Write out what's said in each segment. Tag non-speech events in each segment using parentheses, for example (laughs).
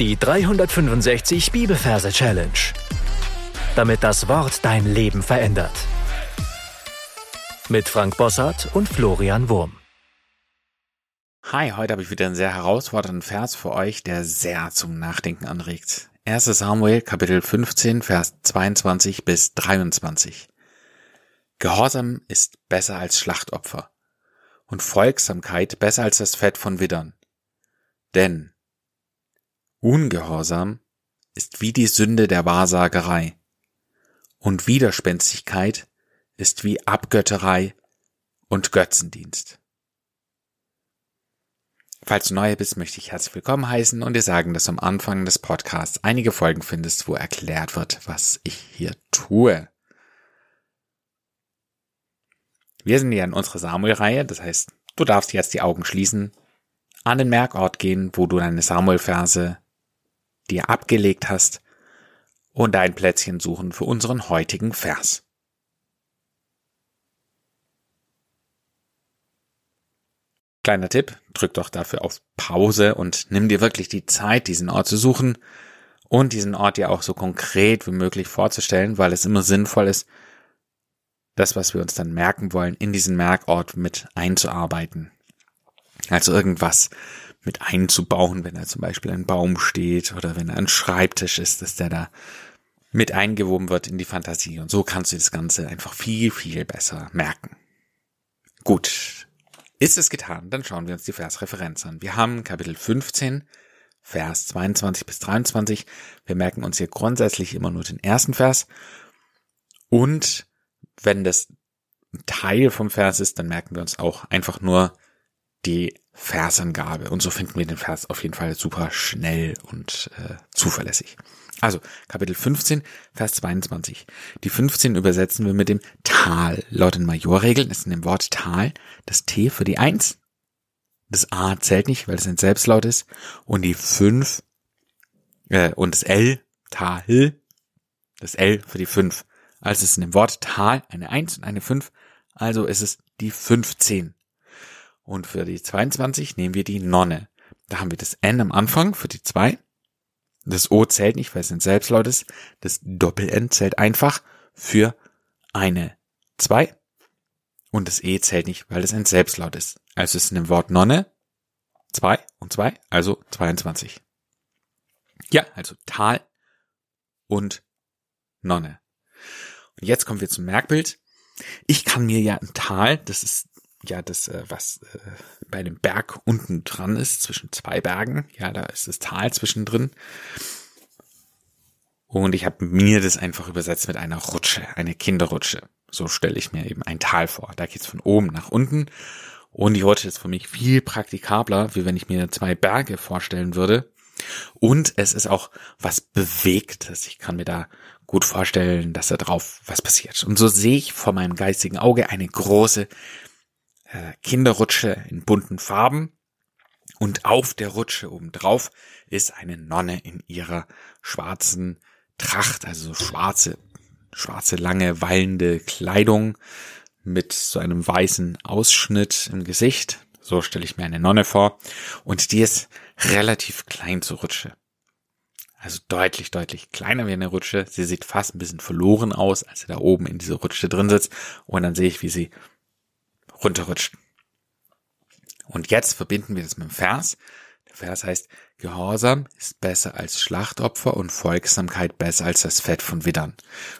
Die 365 Bibelverse Challenge. Damit das Wort dein Leben verändert. Mit Frank Bossart und Florian Wurm. Hi, heute habe ich wieder einen sehr herausfordernden Vers für euch, der sehr zum Nachdenken anregt. 1. Samuel, Kapitel 15, Vers 22 bis 23. Gehorsam ist besser als Schlachtopfer und Folgsamkeit besser als das Fett von Widdern. Denn Ungehorsam ist wie die Sünde der Wahrsagerei und Widerspenstigkeit ist wie Abgötterei und Götzendienst. Falls du neu bist, möchte ich herzlich willkommen heißen und dir sagen, dass du am Anfang des Podcasts einige Folgen findest, wo erklärt wird, was ich hier tue. Wir sind ja in unserer Samuel-Reihe, das heißt, du darfst jetzt die Augen schließen, an den Merkort gehen, wo du deine Samuel-Verse dir abgelegt hast und ein Plätzchen suchen für unseren heutigen Vers. Kleiner Tipp, drück doch dafür auf Pause und nimm dir wirklich die Zeit, diesen Ort zu suchen und diesen Ort dir auch so konkret wie möglich vorzustellen, weil es immer sinnvoll ist, das, was wir uns dann merken wollen, in diesen Merkort mit einzuarbeiten. Also irgendwas mit einzubauen, wenn da zum Beispiel ein Baum steht oder wenn ein Schreibtisch ist, dass der da mit eingewoben wird in die Fantasie. Und so kannst du das Ganze einfach viel, viel besser merken. Gut. Ist es getan? Dann schauen wir uns die Versreferenz an. Wir haben Kapitel 15, Vers 22 bis 23. Wir merken uns hier grundsätzlich immer nur den ersten Vers. Und wenn das Teil vom Vers ist, dann merken wir uns auch einfach nur die Versangabe. Und so finden wir den Vers auf jeden Fall super schnell und äh, zuverlässig. Also Kapitel 15, Vers 22. Die 15 übersetzen wir mit dem Tal. Laut den Majorregeln ist in dem Wort Tal das T für die 1. Das A zählt nicht, weil es ein Selbstlaut ist. Und die 5 äh, und das L, Tal, das L für die 5. Also ist in dem Wort Tal eine 1 und eine 5. Also ist es die 15. Und für die 22 nehmen wir die Nonne. Da haben wir das N am Anfang für die 2. Das O zählt nicht, weil es ein Selbstlaut ist. Das Doppel-N zählt einfach für eine 2. Und das E zählt nicht, weil es ein Selbstlaut ist. Also ist in dem Wort Nonne 2 und 2, also 22. Ja, also Tal und Nonne. Und jetzt kommen wir zum Merkbild. Ich kann mir ja ein Tal, das ist ja das, äh, was äh, bei dem Berg unten dran ist, zwischen zwei Bergen. Ja, da ist das Tal zwischendrin. Und ich habe mir das einfach übersetzt mit einer Rutsche, eine Kinderrutsche. So stelle ich mir eben ein Tal vor. Da geht's von oben nach unten. Und die Rutsche ist für mich viel praktikabler, wie wenn ich mir zwei Berge vorstellen würde. Und es ist auch was Bewegtes. Ich kann mir da gut vorstellen, dass da drauf was passiert. Und so sehe ich vor meinem geistigen Auge eine große Kinderrutsche in bunten Farben. Und auf der Rutsche obendrauf ist eine Nonne in ihrer schwarzen Tracht, also so schwarze, schwarze lange wallende Kleidung mit so einem weißen Ausschnitt im Gesicht. So stelle ich mir eine Nonne vor. Und die ist relativ klein zur Rutsche. Also deutlich, deutlich kleiner wie eine Rutsche. Sie sieht fast ein bisschen verloren aus, als sie da oben in dieser Rutsche drin sitzt. Und dann sehe ich, wie sie runterrutscht. Und jetzt verbinden wir das mit dem Vers. Der Vers heißt, Gehorsam ist besser als Schlachtopfer und Folgsamkeit besser als das Fett von Widdern.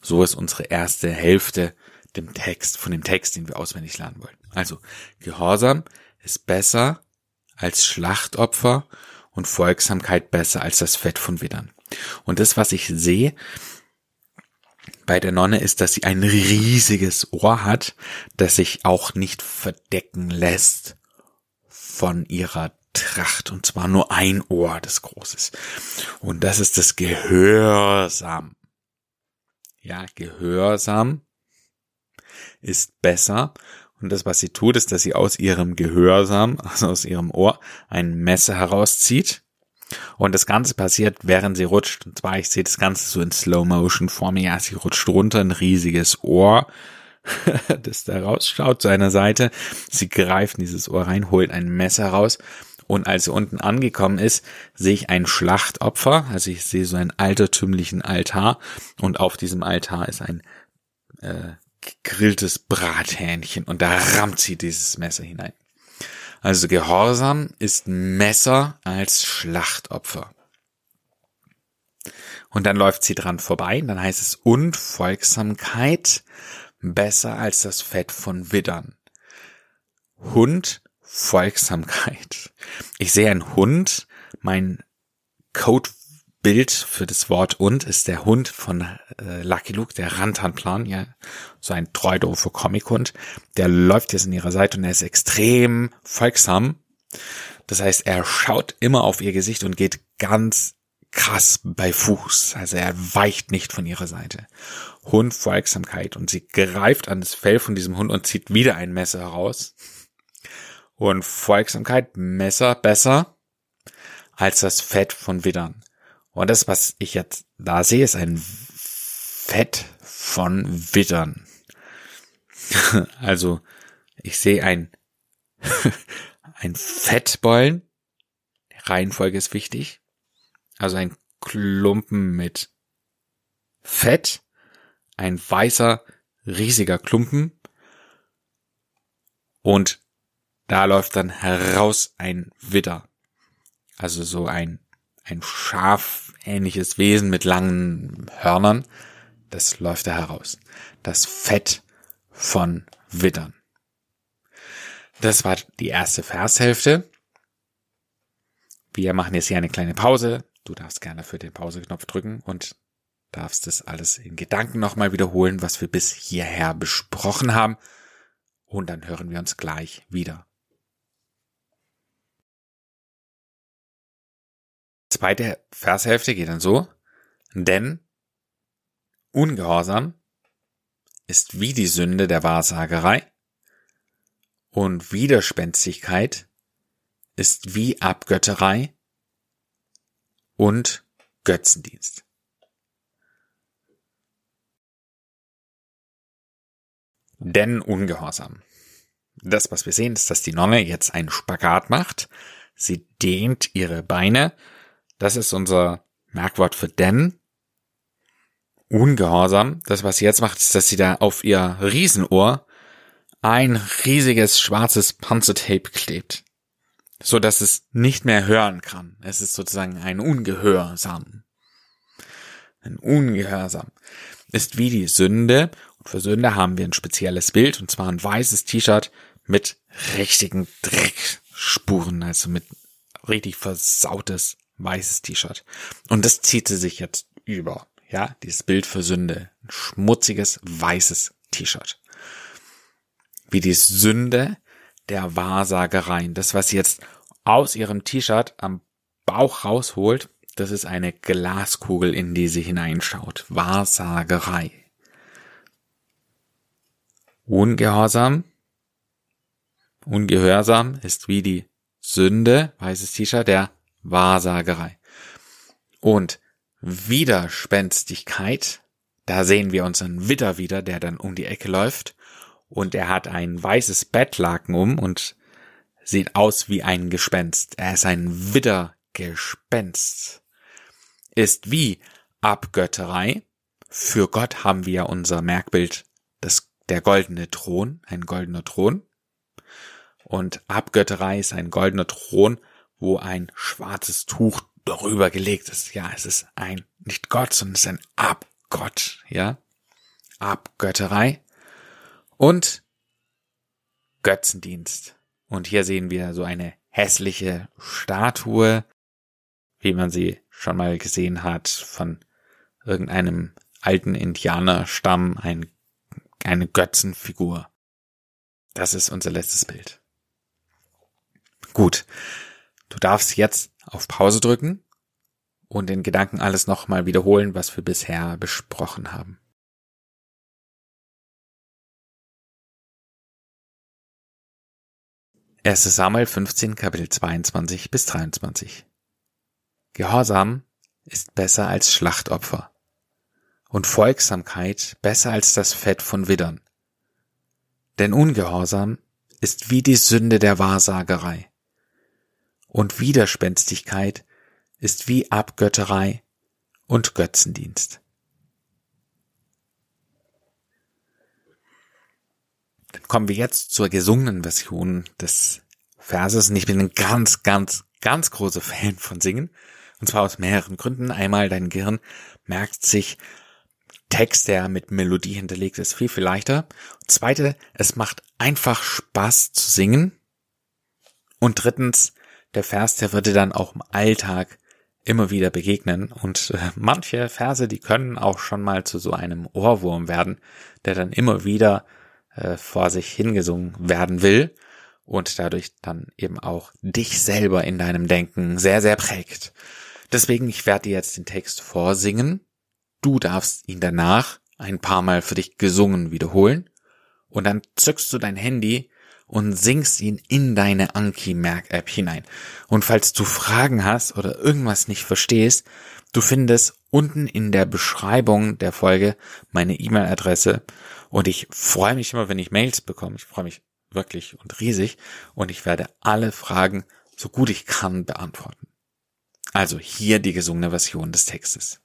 So ist unsere erste Hälfte dem Text, von dem Text, den wir auswendig lernen wollen. Also, Gehorsam ist besser als Schlachtopfer und Folgsamkeit besser als das Fett von Widdern. Und das, was ich sehe, bei der Nonne ist, dass sie ein riesiges Ohr hat, das sich auch nicht verdecken lässt von ihrer Tracht. Und zwar nur ein Ohr, das großes. Und das ist das Gehörsam. Ja, Gehörsam ist besser. Und das, was sie tut, ist, dass sie aus ihrem Gehörsam, (laughs) also aus ihrem Ohr, ein Messer herauszieht und das Ganze passiert, während sie rutscht. Und zwar, ich sehe das Ganze so in Slow Motion vor mir. Ja, sie rutscht runter, ein riesiges Ohr, (laughs) das da rausschaut zu einer Seite. Sie greift in dieses Ohr rein, holt ein Messer raus Und als sie unten angekommen ist, sehe ich ein Schlachtopfer. Also ich sehe so einen altertümlichen Altar. Und auf diesem Altar ist ein äh, gegrilltes Brathähnchen. Und da rammt sie dieses Messer hinein. Also Gehorsam ist Messer als Schlachtopfer. Und dann läuft sie dran vorbei. Dann heißt es Unfolgsamkeit besser als das Fett von Widdern. Hund Folgsamkeit. Ich sehe einen Hund. Mein Codebild für das Wort und ist der Hund von äh, Lucky Luke, der Rantanplan, ja, so ein treu doofer Comichund. Der läuft jetzt in ihrer Seite und er ist extrem folgsam. Das heißt, er schaut immer auf ihr Gesicht und geht ganz krass bei Fuß. Also er weicht nicht von ihrer Seite. Hund Folgsamkeit und sie greift an das Fell von diesem Hund und zieht wieder ein Messer heraus und Folgsamkeit Messer besser als das Fett von Widdern. Und das, was ich jetzt da sehe, ist ein Fett von Widdern. (laughs) also, ich sehe ein, (laughs) ein Fettbeulen. Reihenfolge ist wichtig. Also ein Klumpen mit Fett. Ein weißer, riesiger Klumpen. Und da läuft dann heraus ein Widder. Also so ein, ein schafähnliches Wesen mit langen Hörnern. Das läuft da heraus. Das Fett von Widdern. Das war die erste Vershälfte. Wir machen jetzt hier eine kleine Pause. Du darfst gerne für den Pauseknopf drücken und darfst das alles in Gedanken nochmal wiederholen, was wir bis hierher besprochen haben. Und dann hören wir uns gleich wieder. Zweite Vershälfte geht dann so, denn Ungehorsam ist wie die Sünde der Wahrsagerei und Widerspenstigkeit ist wie Abgötterei und Götzendienst. Denn Ungehorsam. Das, was wir sehen, ist, dass die Nonne jetzt einen Spagat macht. Sie dehnt ihre Beine das ist unser Merkwort für denn. Ungehorsam. Das, was sie jetzt macht, ist, dass sie da auf ihr Riesenohr ein riesiges schwarzes Panzertape klebt. So dass es nicht mehr hören kann. Es ist sozusagen ein Ungehorsam. Ein Ungehorsam. Ist wie die Sünde. Und für Sünde haben wir ein spezielles Bild, und zwar ein weißes T-Shirt mit richtigen Dreckspuren, also mit richtig versautes weißes T-Shirt. Und das zieht sie sich jetzt über. Ja, dieses Bild für Sünde. Ein schmutziges, weißes T-Shirt. Wie die Sünde der Wahrsagereien. Das, was sie jetzt aus ihrem T-Shirt am Bauch rausholt, das ist eine Glaskugel, in die sie hineinschaut. Wahrsagerei. Ungehorsam. Ungehorsam ist wie die Sünde, weißes T-Shirt, der Wahrsagerei. Und Widerspenstigkeit, da sehen wir unseren Widder wieder, der dann um die Ecke läuft und er hat ein weißes Bettlaken um und sieht aus wie ein Gespenst. Er ist ein Widdergespenst. Ist wie Abgötterei. Für Gott haben wir unser Merkbild, das, der goldene Thron, ein goldener Thron. Und Abgötterei ist ein goldener Thron, wo ein schwarzes Tuch darüber gelegt ist. Ja, es ist ein, nicht Gott, sondern es ist ein Abgott, ja. Abgötterei und Götzendienst. Und hier sehen wir so eine hässliche Statue, wie man sie schon mal gesehen hat, von irgendeinem alten Indianerstamm, ein, eine Götzenfigur. Das ist unser letztes Bild. Gut. Du darfst jetzt auf Pause drücken und in Gedanken alles nochmal wiederholen, was wir bisher besprochen haben. Erstes Samuel 15, Kapitel 22 bis 23. Gehorsam ist besser als Schlachtopfer und Folgsamkeit besser als das Fett von Widdern. Denn Ungehorsam ist wie die Sünde der Wahrsagerei und Widerspenstigkeit ist wie Abgötterei und Götzendienst. Dann kommen wir jetzt zur gesungenen Version des Verses und ich bin ein ganz, ganz, ganz großer Fan von Singen. Und zwar aus mehreren Gründen. Einmal, dein Gehirn merkt sich Text, der mit Melodie hinterlegt ist, viel, viel leichter. Und zweite, es macht einfach Spaß zu singen. Und drittens, der Vers, der würde dann auch im Alltag immer wieder begegnen. Und äh, manche Verse, die können auch schon mal zu so einem Ohrwurm werden, der dann immer wieder äh, vor sich hingesungen werden will und dadurch dann eben auch dich selber in deinem Denken sehr, sehr prägt. Deswegen, ich werde dir jetzt den Text vorsingen. Du darfst ihn danach ein paar Mal für dich gesungen wiederholen und dann zückst du dein Handy und singst ihn in deine Anki-Merk-App hinein. Und falls du Fragen hast oder irgendwas nicht verstehst, du findest unten in der Beschreibung der Folge meine E-Mail-Adresse und ich freue mich immer, wenn ich Mails bekomme. Ich freue mich wirklich und riesig und ich werde alle Fragen so gut ich kann beantworten. Also hier die gesungene Version des Textes.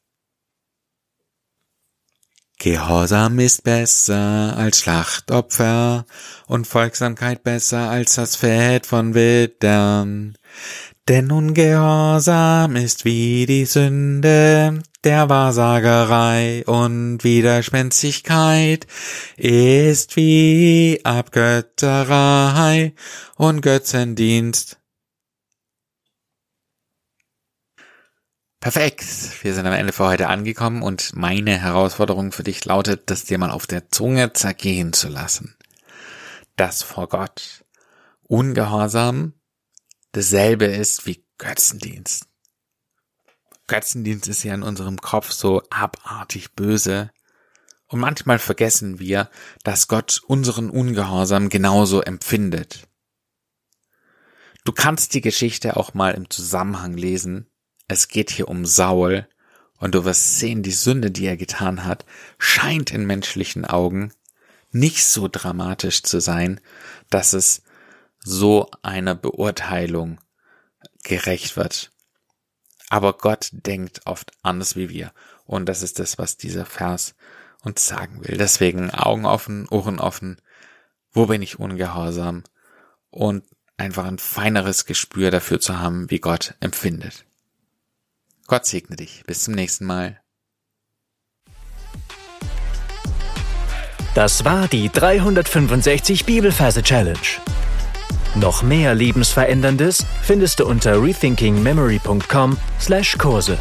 Gehorsam ist besser als Schlachtopfer und Folgsamkeit besser als das Fett von Widdern. Denn Ungehorsam ist wie die Sünde der Wahrsagerei und Widerspenstigkeit ist wie Abgötterei und Götzendienst. Perfekt. Wir sind am Ende für heute angekommen und meine Herausforderung für dich lautet, das dir mal auf der Zunge zergehen zu lassen. Das vor Gott Ungehorsam dasselbe ist wie Götzendienst. Götzendienst ist ja in unserem Kopf so abartig böse. Und manchmal vergessen wir, dass Gott unseren Ungehorsam genauso empfindet. Du kannst die Geschichte auch mal im Zusammenhang lesen es geht hier um Saul, und du wirst sehen, die Sünde, die er getan hat, scheint in menschlichen Augen nicht so dramatisch zu sein, dass es so einer Beurteilung gerecht wird. Aber Gott denkt oft anders wie wir. Und das ist das, was dieser Vers uns sagen will. Deswegen Augen offen, Ohren offen. Wo bin ich ungehorsam? Und einfach ein feineres Gespür dafür zu haben, wie Gott empfindet. Gott segne dich. Bis zum nächsten Mal. Das war die 365 Bibelferse Challenge. Noch mehr Lebensveränderndes findest du unter rethinkingmemory.com/Kurse.